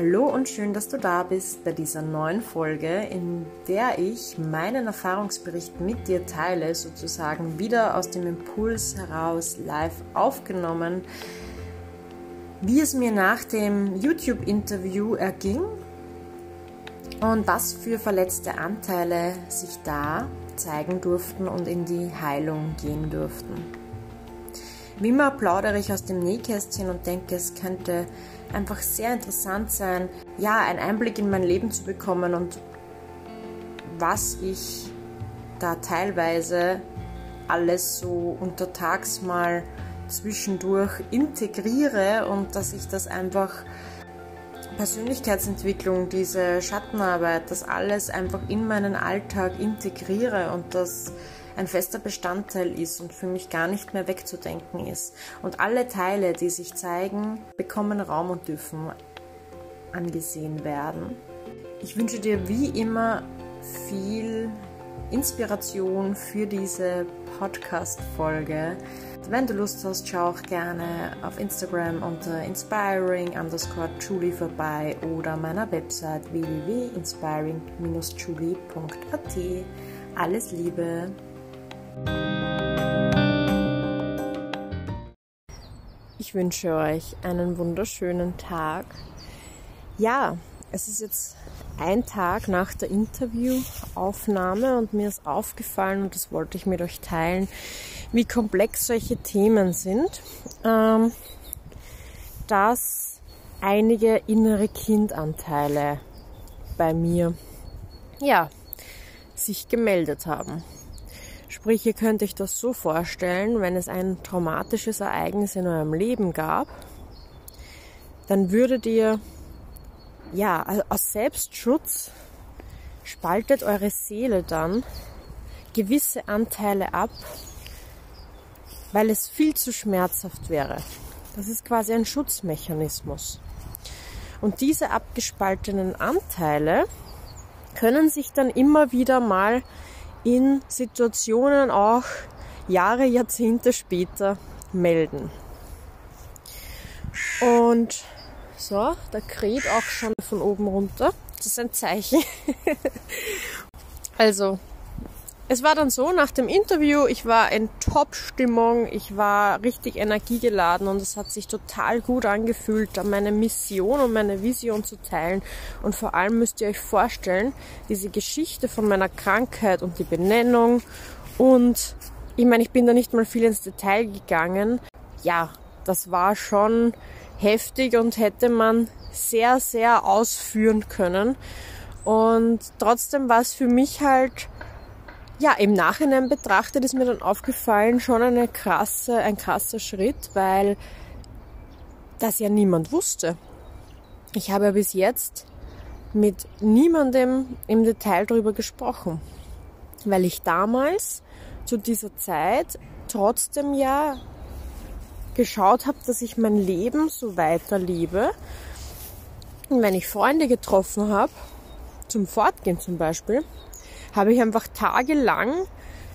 Hallo und schön, dass du da bist bei dieser neuen Folge, in der ich meinen Erfahrungsbericht mit dir teile, sozusagen wieder aus dem Impuls heraus live aufgenommen, wie es mir nach dem YouTube-Interview erging und was für verletzte Anteile sich da zeigen durften und in die Heilung gehen durften. Wie immer plaudere ich aus dem Nähkästchen und denke, es könnte einfach sehr interessant sein, ja, einen Einblick in mein Leben zu bekommen und was ich da teilweise alles so untertags mal zwischendurch integriere und dass ich das einfach Persönlichkeitsentwicklung, diese Schattenarbeit, das alles einfach in meinen Alltag integriere und das ein fester Bestandteil ist und für mich gar nicht mehr wegzudenken ist. Und alle Teile, die sich zeigen, bekommen Raum und dürfen angesehen werden. Ich wünsche dir wie immer viel Inspiration für diese Podcast-Folge. Wenn du Lust hast, schau auch gerne auf Instagram unter inspiring underscore Julie vorbei oder meiner Website www.inspiring-julie.at. Alles Liebe! Ich wünsche euch einen wunderschönen Tag. Ja, es ist jetzt ein Tag nach der Interviewaufnahme und mir ist aufgefallen, und das wollte ich mit euch teilen, wie komplex solche Themen sind, ähm, dass einige innere Kindanteile bei mir, ja, sich gemeldet haben. Sprich, ihr könnt euch das so vorstellen, wenn es ein traumatisches Ereignis in eurem Leben gab, dann würdet ihr, ja, aus Selbstschutz spaltet eure Seele dann gewisse Anteile ab, weil es viel zu schmerzhaft wäre. Das ist quasi ein Schutzmechanismus. Und diese abgespaltenen Anteile können sich dann immer wieder mal in Situationen auch Jahre, Jahrzehnte später melden. Und so, da kräht auch schon von oben runter. Das ist ein Zeichen. also, es war dann so, nach dem Interview, ich war in Top-Stimmung, ich war richtig energiegeladen und es hat sich total gut angefühlt, da meine Mission und meine Vision zu teilen. Und vor allem müsst ihr euch vorstellen, diese Geschichte von meiner Krankheit und die Benennung und ich meine, ich bin da nicht mal viel ins Detail gegangen. Ja, das war schon heftig und hätte man sehr, sehr ausführen können. Und trotzdem war es für mich halt ja, im Nachhinein betrachtet ist mir dann aufgefallen, schon eine krasse, ein krasser Schritt, weil das ja niemand wusste. Ich habe ja bis jetzt mit niemandem im Detail darüber gesprochen, weil ich damals zu dieser Zeit trotzdem ja geschaut habe, dass ich mein Leben so weiterlebe. Und wenn ich Freunde getroffen habe, zum Fortgehen zum Beispiel, habe ich einfach tagelang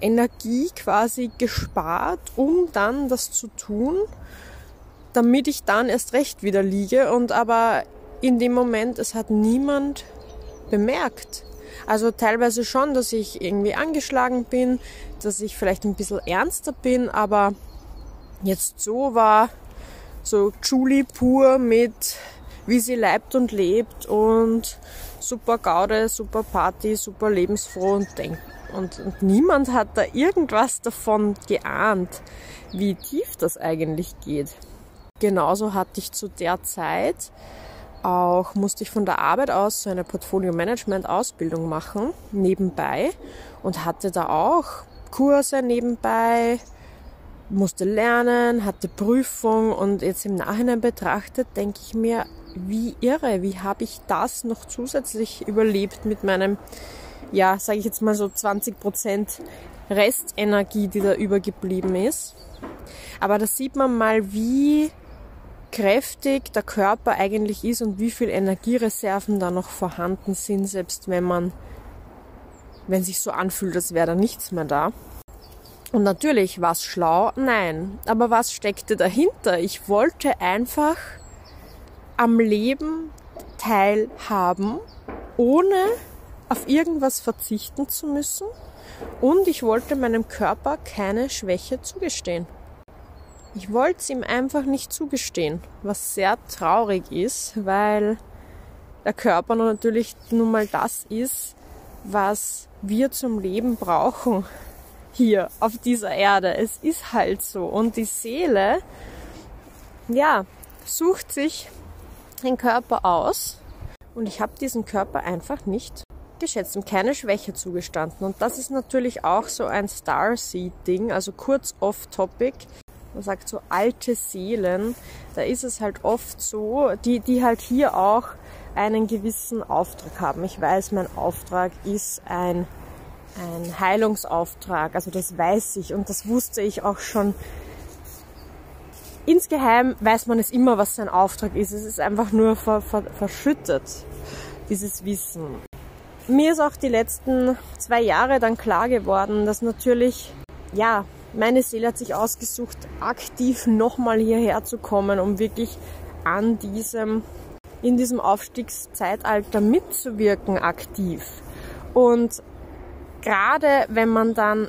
Energie quasi gespart, um dann das zu tun, damit ich dann erst recht wieder liege und aber in dem Moment, es hat niemand bemerkt. Also teilweise schon, dass ich irgendwie angeschlagen bin, dass ich vielleicht ein bisschen ernster bin, aber jetzt so war so Julie pur mit wie sie leibt und lebt und super Gaude, super Party, super lebensfroh und denkt. Und, und niemand hat da irgendwas davon geahnt, wie tief das eigentlich geht. Genauso hatte ich zu der Zeit auch, musste ich von der Arbeit aus so eine Portfolio-Management-Ausbildung machen, nebenbei, und hatte da auch Kurse nebenbei, musste lernen, hatte Prüfung und jetzt im Nachhinein betrachtet, denke ich mir, wie irre, wie habe ich das noch zusätzlich überlebt mit meinem, ja, sage ich jetzt mal so 20% Restenergie, die da übergeblieben ist. Aber da sieht man mal, wie kräftig der Körper eigentlich ist und wie viel Energiereserven da noch vorhanden sind, selbst wenn man, wenn sich so anfühlt, als wäre da nichts mehr da. Und natürlich war es schlau, nein. Aber was steckte dahinter? Ich wollte einfach am Leben teilhaben, ohne auf irgendwas verzichten zu müssen. Und ich wollte meinem Körper keine Schwäche zugestehen. Ich wollte es ihm einfach nicht zugestehen, was sehr traurig ist, weil der Körper natürlich nun mal das ist, was wir zum Leben brauchen hier auf dieser Erde. Es ist halt so. Und die Seele, ja, sucht sich den Körper aus. Und ich habe diesen Körper einfach nicht geschätzt und keine Schwäche zugestanden. Und das ist natürlich auch so ein Starseed-Ding, also kurz off-topic. Man sagt so alte Seelen, da ist es halt oft so, die, die halt hier auch einen gewissen Auftrag haben. Ich weiß, mein Auftrag ist ein, ein Heilungsauftrag, also das weiß ich und das wusste ich auch schon. Insgeheim weiß man es immer, was sein Auftrag ist. Es ist einfach nur ver, ver, verschüttet, dieses Wissen. Mir ist auch die letzten zwei Jahre dann klar geworden, dass natürlich, ja, meine Seele hat sich ausgesucht, aktiv nochmal hierher zu kommen, um wirklich an diesem, in diesem Aufstiegszeitalter mitzuwirken aktiv. Und gerade wenn man dann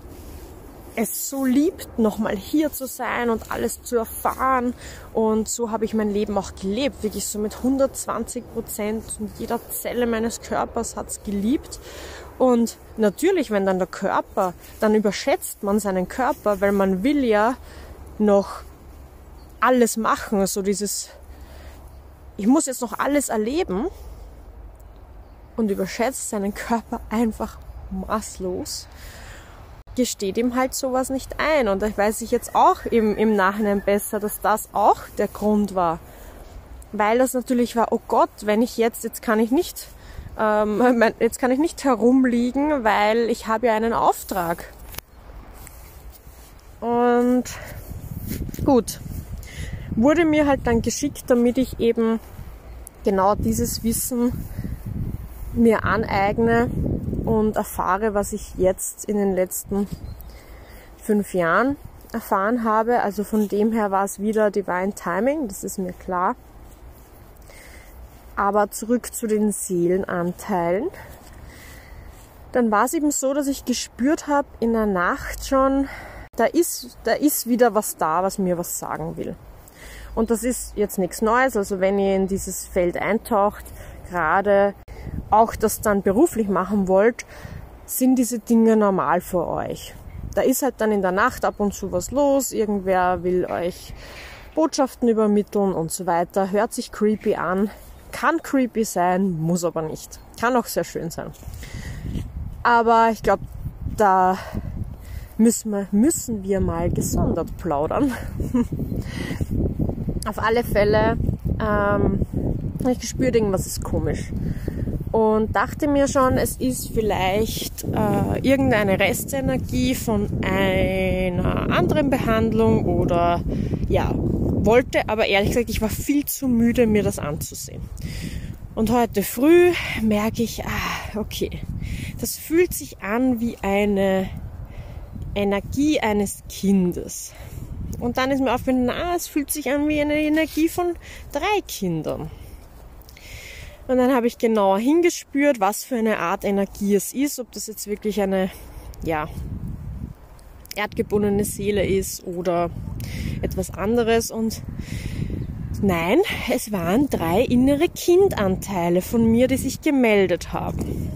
es so liebt, nochmal hier zu sein und alles zu erfahren. Und so habe ich mein Leben auch gelebt, wirklich so mit 120 Prozent und jeder Zelle meines Körpers hat es geliebt. Und natürlich, wenn dann der Körper, dann überschätzt man seinen Körper, weil man will ja noch alles machen, so dieses, ich muss jetzt noch alles erleben und überschätzt seinen Körper einfach maßlos, gesteht ihm halt sowas nicht ein. Und da weiß ich jetzt auch im, im Nachhinein besser, dass das auch der Grund war. Weil das natürlich war, oh Gott, wenn ich jetzt, jetzt kann ich nicht ähm, jetzt kann ich nicht herumliegen, weil ich habe ja einen Auftrag. Und gut, wurde mir halt dann geschickt, damit ich eben genau dieses Wissen mir aneigne und erfahre, was ich jetzt in den letzten fünf Jahren erfahren habe. Also von dem her war es wieder Divine Timing, das ist mir klar. Aber zurück zu den Seelenanteilen. Dann war es eben so, dass ich gespürt habe in der Nacht schon, da ist, da ist wieder was da, was mir was sagen will. Und das ist jetzt nichts Neues. Also wenn ihr in dieses Feld eintaucht, gerade auch das dann beruflich machen wollt, sind diese Dinge normal für euch. Da ist halt dann in der Nacht ab und zu was los, irgendwer will euch Botschaften übermitteln und so weiter. Hört sich creepy an, kann creepy sein, muss aber nicht. Kann auch sehr schön sein. Aber ich glaube, da müssen wir, müssen wir mal gesondert plaudern. Auf alle Fälle ähm, ich gespürt, irgendwas ist komisch. Und dachte mir schon, es ist vielleicht äh, irgendeine Restenergie von einer anderen Behandlung oder ja, wollte, aber ehrlich gesagt, ich war viel zu müde, mir das anzusehen. Und heute früh merke ich, ah, okay, das fühlt sich an wie eine Energie eines Kindes. Und dann ist mir aufgefallen, na, es fühlt sich an wie eine Energie von drei Kindern. Und dann habe ich genauer hingespürt, was für eine Art Energie es ist, ob das jetzt wirklich eine, ja, erdgebundene Seele ist oder etwas anderes. Und nein, es waren drei innere Kindanteile von mir, die sich gemeldet haben.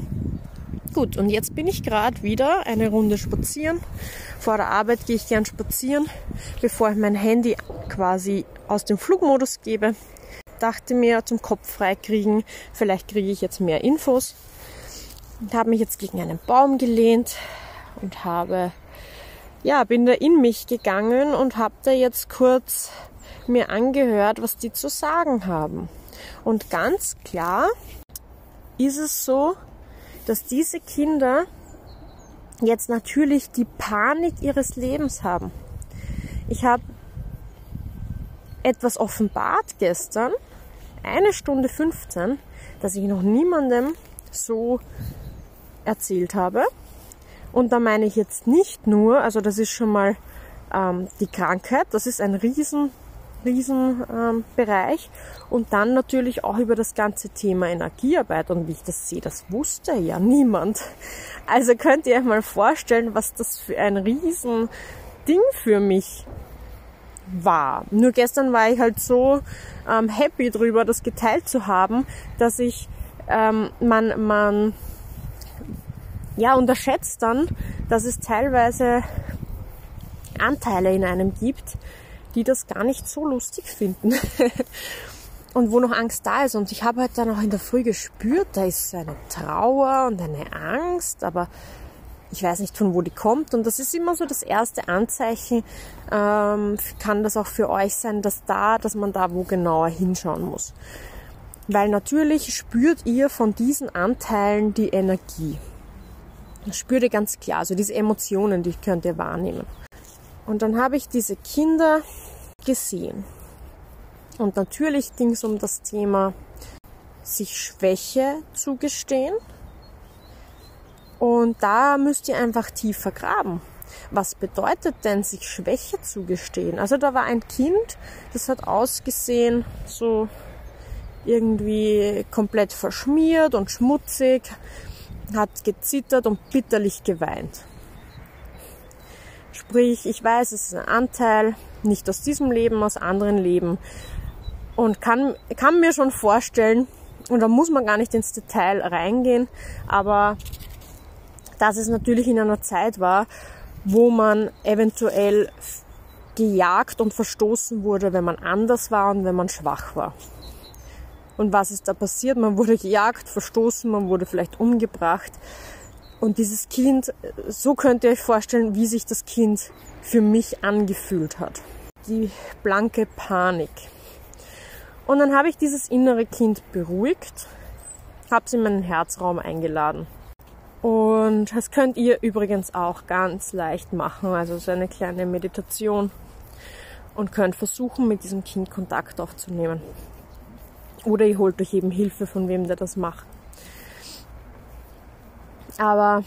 Gut, und jetzt bin ich gerade wieder eine Runde spazieren. Vor der Arbeit gehe ich gern spazieren, bevor ich mein Handy quasi aus dem Flugmodus gebe. Dachte mir zum Kopf freikriegen, vielleicht kriege ich jetzt mehr Infos. Und habe mich jetzt gegen einen Baum gelehnt und habe ja, bin da in mich gegangen und habe da jetzt kurz mir angehört, was die zu sagen haben. Und ganz klar ist es so, dass diese Kinder jetzt natürlich die Panik ihres Lebens haben. Ich habe etwas offenbart gestern, eine Stunde 15, dass ich noch niemandem so erzählt habe. Und da meine ich jetzt nicht nur, also das ist schon mal ähm, die Krankheit, das ist ein riesen Riesenbereich. Ähm, und dann natürlich auch über das ganze Thema Energiearbeit. Und wie ich das sehe, das wusste ja niemand. Also könnt ihr euch mal vorstellen, was das für ein Riesending für mich war. Nur gestern war ich halt so ähm, happy drüber, das geteilt zu haben, dass ich ähm, man, man ja unterschätzt dann, dass es teilweise Anteile in einem gibt, die das gar nicht so lustig finden. und wo noch Angst da ist. Und ich habe halt dann auch in der Früh gespürt, da ist so eine Trauer und eine Angst, aber ich weiß nicht von wo die kommt. Und das ist immer so das erste Anzeichen, ähm, kann das auch für euch sein, dass da, dass man da wo genauer hinschauen muss. Weil natürlich spürt ihr von diesen Anteilen die Energie. Das spürt ihr ganz klar, also diese Emotionen, die könnt ihr wahrnehmen. Und dann habe ich diese Kinder gesehen. Und natürlich ging es um das Thema, sich Schwäche zugestehen. Und da müsst ihr einfach tiefer graben. Was bedeutet denn, sich Schwäche zugestehen? Also da war ein Kind, das hat ausgesehen, so irgendwie komplett verschmiert und schmutzig, hat gezittert und bitterlich geweint. Sprich, ich weiß, es ist ein Anteil, nicht aus diesem Leben, aus anderen Leben. Und kann, kann mir schon vorstellen, und da muss man gar nicht ins Detail reingehen, aber dass es natürlich in einer Zeit war, wo man eventuell gejagt und verstoßen wurde, wenn man anders war und wenn man schwach war. Und was ist da passiert? Man wurde gejagt, verstoßen, man wurde vielleicht umgebracht. Und dieses Kind, so könnt ihr euch vorstellen, wie sich das Kind für mich angefühlt hat. Die blanke Panik. Und dann habe ich dieses innere Kind beruhigt, habe es in meinen Herzraum eingeladen. Und das könnt ihr übrigens auch ganz leicht machen, also so eine kleine Meditation und könnt versuchen, mit diesem Kind Kontakt aufzunehmen. Oder ihr holt euch eben Hilfe von wem, der das macht. Aber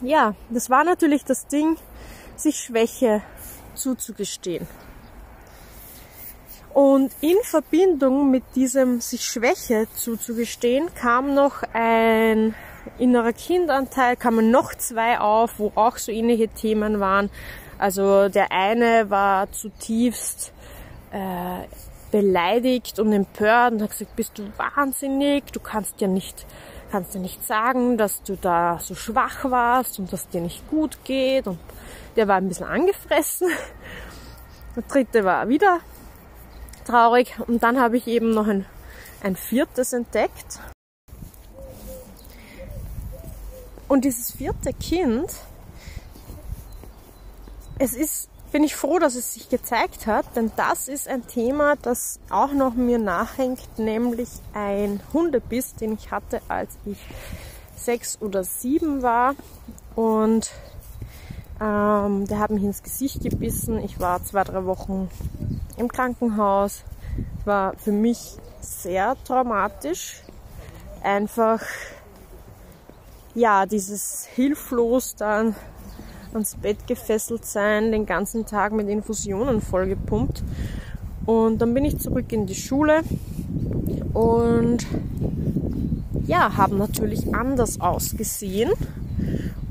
ja, das war natürlich das Ding, sich Schwäche zuzugestehen. Und in Verbindung mit diesem sich Schwäche zuzugestehen kam noch ein innerer Kindanteil, kamen noch zwei auf, wo auch so ähnliche Themen waren. Also der eine war zutiefst äh, beleidigt und empört und hat gesagt, bist du wahnsinnig, du kannst ja nicht kannst dir nicht sagen, dass du da so schwach warst und dass dir nicht gut geht. Und der war ein bisschen angefressen. Der dritte war wieder traurig. Und dann habe ich eben noch ein, ein viertes entdeckt. Und dieses vierte Kind, es ist bin ich froh, dass es sich gezeigt hat, denn das ist ein Thema, das auch noch mir nachhängt, nämlich ein Hundebiss, den ich hatte, als ich sechs oder sieben war und ähm, der hat mich ins Gesicht gebissen. Ich war zwei, drei Wochen im Krankenhaus. War für mich sehr traumatisch. Einfach, ja, dieses hilflos dann ans Bett gefesselt sein, den ganzen Tag mit Infusionen vollgepumpt. Und dann bin ich zurück in die Schule und ja, habe natürlich anders ausgesehen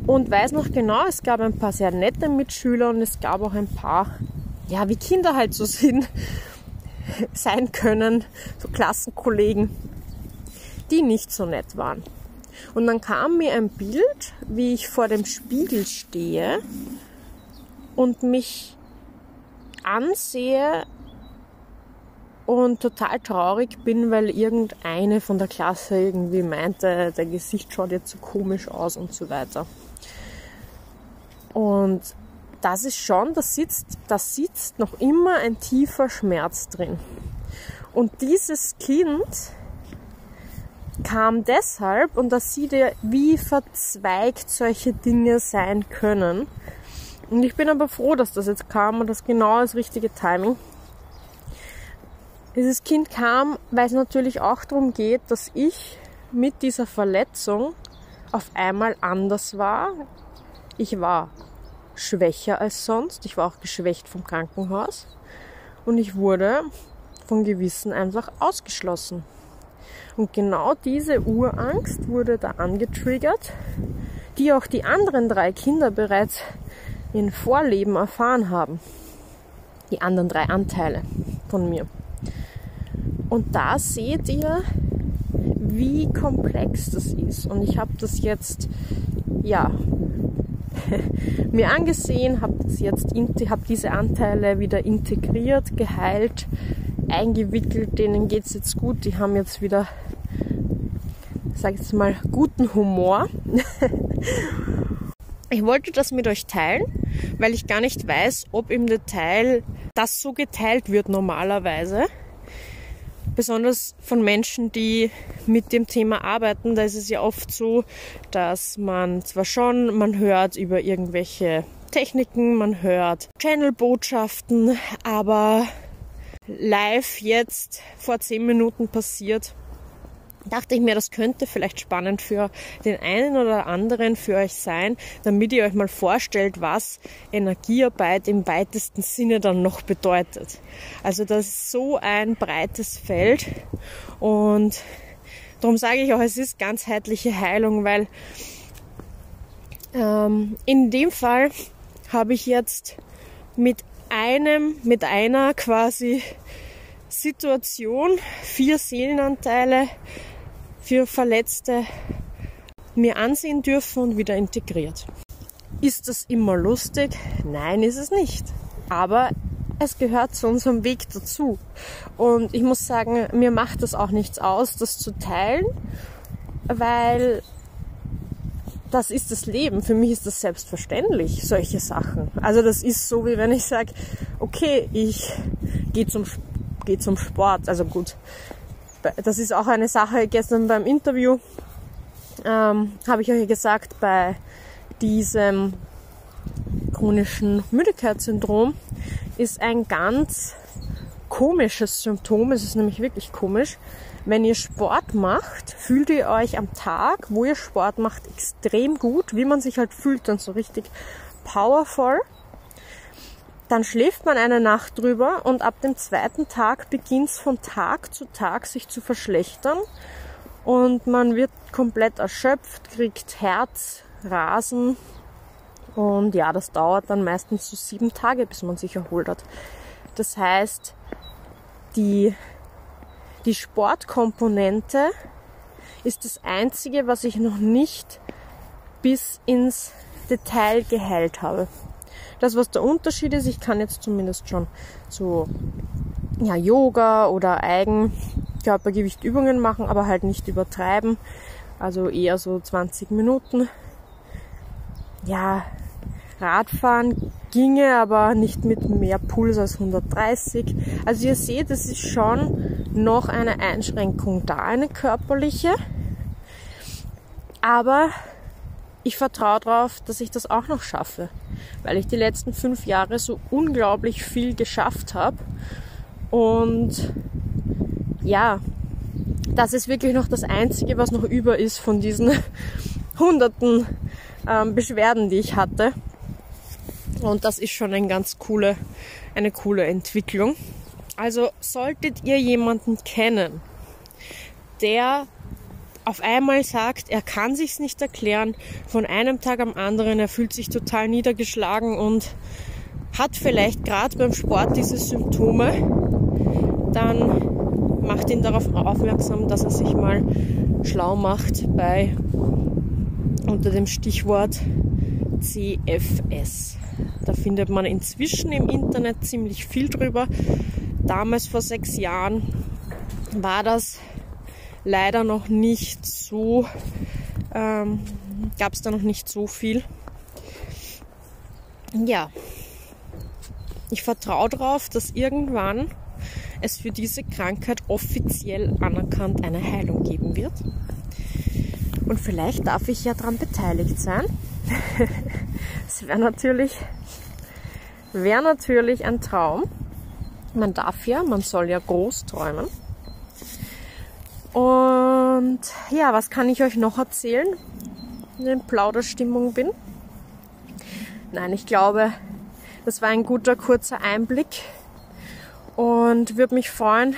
und weiß noch genau, es gab ein paar sehr nette Mitschüler und es gab auch ein paar, ja, wie Kinder halt so sind, sein können, so Klassenkollegen, die nicht so nett waren. Und dann kam mir ein Bild, wie ich vor dem Spiegel stehe und mich ansehe und total traurig bin, weil irgendeine von der Klasse irgendwie meinte, der Gesicht schaut jetzt so komisch aus und so weiter. Und das ist schon, da sitzt, da sitzt noch immer ein tiefer Schmerz drin. Und dieses Kind kam deshalb, und das sieht ihr, wie verzweigt solche Dinge sein können. Und ich bin aber froh, dass das jetzt kam und das genau das richtige Timing. Dieses Kind kam, weil es natürlich auch darum geht, dass ich mit dieser Verletzung auf einmal anders war. Ich war schwächer als sonst. Ich war auch geschwächt vom Krankenhaus. und ich wurde von Gewissen einfach ausgeschlossen. Und genau diese Urangst wurde da angetriggert, die auch die anderen drei Kinder bereits in Vorleben erfahren haben. Die anderen drei Anteile von mir. Und da seht ihr, wie komplex das ist. Und ich habe das jetzt, ja, mir angesehen, habe jetzt, habe diese Anteile wieder integriert, geheilt, eingewickelt. Denen geht es jetzt gut. Die haben jetzt wieder, sag ich jetzt mal, guten Humor. ich wollte das mit euch teilen, weil ich gar nicht weiß, ob im Detail das so geteilt wird normalerweise besonders von Menschen, die mit dem Thema arbeiten, da ist es ja oft so, dass man zwar schon, man hört über irgendwelche Techniken, man hört Channel-Botschaften, aber live jetzt vor zehn Minuten passiert, dachte ich mir, das könnte vielleicht spannend für den einen oder anderen für euch sein, damit ihr euch mal vorstellt, was Energiearbeit im weitesten Sinne dann noch bedeutet. Also das ist so ein breites Feld und darum sage ich auch, es ist ganzheitliche Heilung, weil ähm, in dem Fall habe ich jetzt mit einem, mit einer quasi Situation vier Seelenanteile für Verletzte mir ansehen dürfen und wieder integriert. Ist das immer lustig? Nein, ist es nicht. Aber es gehört zu unserem Weg dazu. Und ich muss sagen, mir macht das auch nichts aus, das zu teilen, weil das ist das Leben. Für mich ist das selbstverständlich, solche Sachen. Also das ist so, wie wenn ich sage, okay, ich gehe zum, geh zum Sport. Also gut, das ist auch eine Sache gestern beim Interview, ähm, habe ich euch gesagt, bei diesem chronischen Müdigkeitssyndrom ist ein ganz komisches Symptom, es ist nämlich wirklich komisch. Wenn ihr Sport macht, fühlt ihr euch am Tag, wo ihr Sport macht, extrem gut, wie man sich halt fühlt, dann so richtig powerful. Dann schläft man eine Nacht drüber und ab dem zweiten Tag beginnt es von Tag zu Tag sich zu verschlechtern und man wird komplett erschöpft, kriegt Herzrasen und ja, das dauert dann meistens so sieben Tage, bis man sich erholt hat. Das heißt, die, die Sportkomponente ist das einzige, was ich noch nicht bis ins Detail geheilt habe. Das, was der Unterschied ist, ich kann jetzt zumindest schon so ja, Yoga oder Eigenkörpergewichtübungen machen, aber halt nicht übertreiben. Also eher so 20 Minuten. Ja, Radfahren ginge, aber nicht mit mehr Puls als 130. Also ihr seht, es ist schon noch eine Einschränkung da, eine körperliche. Aber ich vertraue darauf, dass ich das auch noch schaffe weil ich die letzten fünf Jahre so unglaublich viel geschafft habe. Und ja, das ist wirklich noch das Einzige, was noch über ist von diesen hunderten ähm, Beschwerden, die ich hatte. Und das ist schon eine ganz coole, eine coole Entwicklung. Also solltet ihr jemanden kennen, der auf einmal sagt, er kann sich's nicht erklären, von einem Tag am anderen, er fühlt sich total niedergeschlagen und hat vielleicht gerade beim Sport diese Symptome, dann macht ihn darauf aufmerksam, dass er sich mal schlau macht bei unter dem Stichwort CFS. Da findet man inzwischen im Internet ziemlich viel drüber. Damals vor sechs Jahren war das leider noch nicht so, ähm, gab es da noch nicht so viel. Ja, ich vertraue darauf, dass irgendwann es für diese Krankheit offiziell anerkannt eine Heilung geben wird. Und vielleicht darf ich ja daran beteiligt sein. Es wäre natürlich, wäre natürlich ein Traum. Man darf ja, man soll ja groß träumen. Und ja, was kann ich euch noch erzählen, in Plauderstimmung bin? Nein, ich glaube, das war ein guter kurzer Einblick. Und würde mich freuen,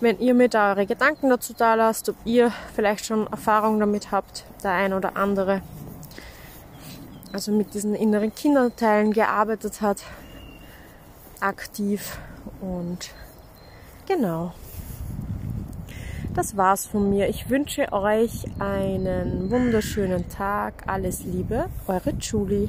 wenn ihr mir da eure Gedanken dazu da lasst, ob ihr vielleicht schon Erfahrung damit habt, der ein oder andere, also mit diesen inneren Kinderteilen gearbeitet hat, aktiv und genau. Das war's von mir. Ich wünsche euch einen wunderschönen Tag. Alles Liebe, eure Julie.